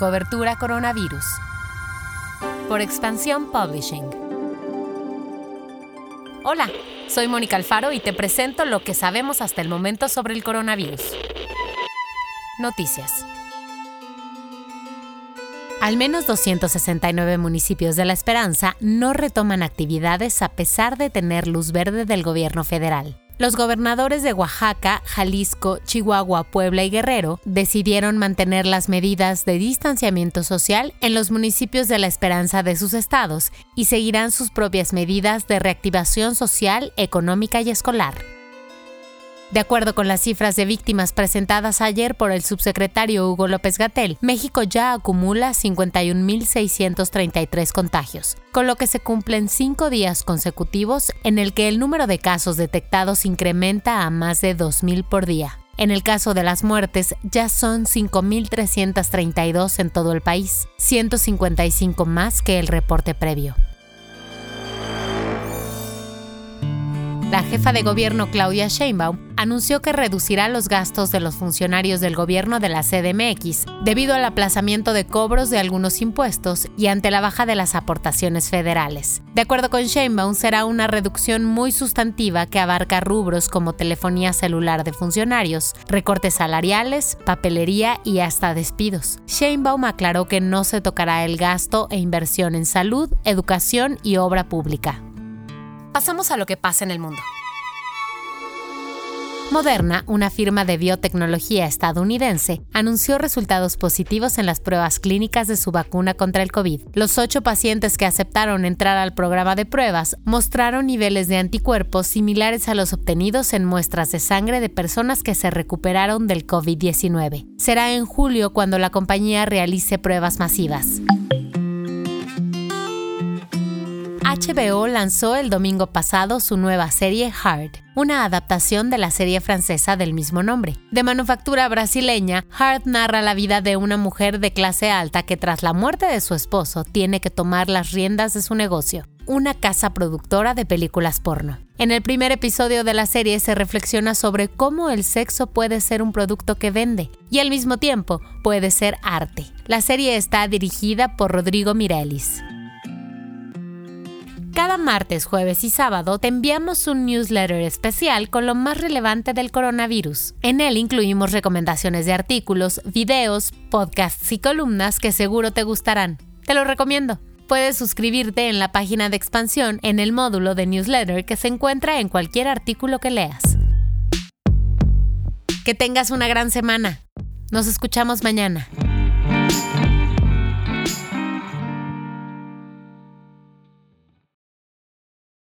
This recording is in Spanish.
Cobertura Coronavirus. Por Expansión Publishing. Hola, soy Mónica Alfaro y te presento lo que sabemos hasta el momento sobre el coronavirus. Noticias. Al menos 269 municipios de La Esperanza no retoman actividades a pesar de tener luz verde del gobierno federal los gobernadores de Oaxaca, Jalisco, Chihuahua, Puebla y Guerrero decidieron mantener las medidas de distanciamiento social en los municipios de la esperanza de sus estados y seguirán sus propias medidas de reactivación social, económica y escolar. De acuerdo con las cifras de víctimas presentadas ayer por el subsecretario Hugo López Gatel, México ya acumula 51.633 contagios, con lo que se cumplen cinco días consecutivos en el que el número de casos detectados incrementa a más de 2.000 por día. En el caso de las muertes, ya son 5.332 en todo el país, 155 más que el reporte previo. La jefa de gobierno Claudia Sheinbaum anunció que reducirá los gastos de los funcionarios del gobierno de la CDMX debido al aplazamiento de cobros de algunos impuestos y ante la baja de las aportaciones federales. De acuerdo con Sheinbaum, será una reducción muy sustantiva que abarca rubros como telefonía celular de funcionarios, recortes salariales, papelería y hasta despidos. Sheinbaum aclaró que no se tocará el gasto e inversión en salud, educación y obra pública. Pasamos a lo que pasa en el mundo. Moderna, una firma de biotecnología estadounidense, anunció resultados positivos en las pruebas clínicas de su vacuna contra el COVID. Los ocho pacientes que aceptaron entrar al programa de pruebas mostraron niveles de anticuerpos similares a los obtenidos en muestras de sangre de personas que se recuperaron del COVID-19. Será en julio cuando la compañía realice pruebas masivas. HBO lanzó el domingo pasado su nueva serie Hard, una adaptación de la serie francesa del mismo nombre. De manufactura brasileña, Hard narra la vida de una mujer de clase alta que tras la muerte de su esposo tiene que tomar las riendas de su negocio, una casa productora de películas porno. En el primer episodio de la serie se reflexiona sobre cómo el sexo puede ser un producto que vende y al mismo tiempo puede ser arte. La serie está dirigida por Rodrigo Mirelis. Cada martes, jueves y sábado te enviamos un newsletter especial con lo más relevante del coronavirus. En él incluimos recomendaciones de artículos, videos, podcasts y columnas que seguro te gustarán. Te lo recomiendo. Puedes suscribirte en la página de expansión en el módulo de newsletter que se encuentra en cualquier artículo que leas. Que tengas una gran semana. Nos escuchamos mañana.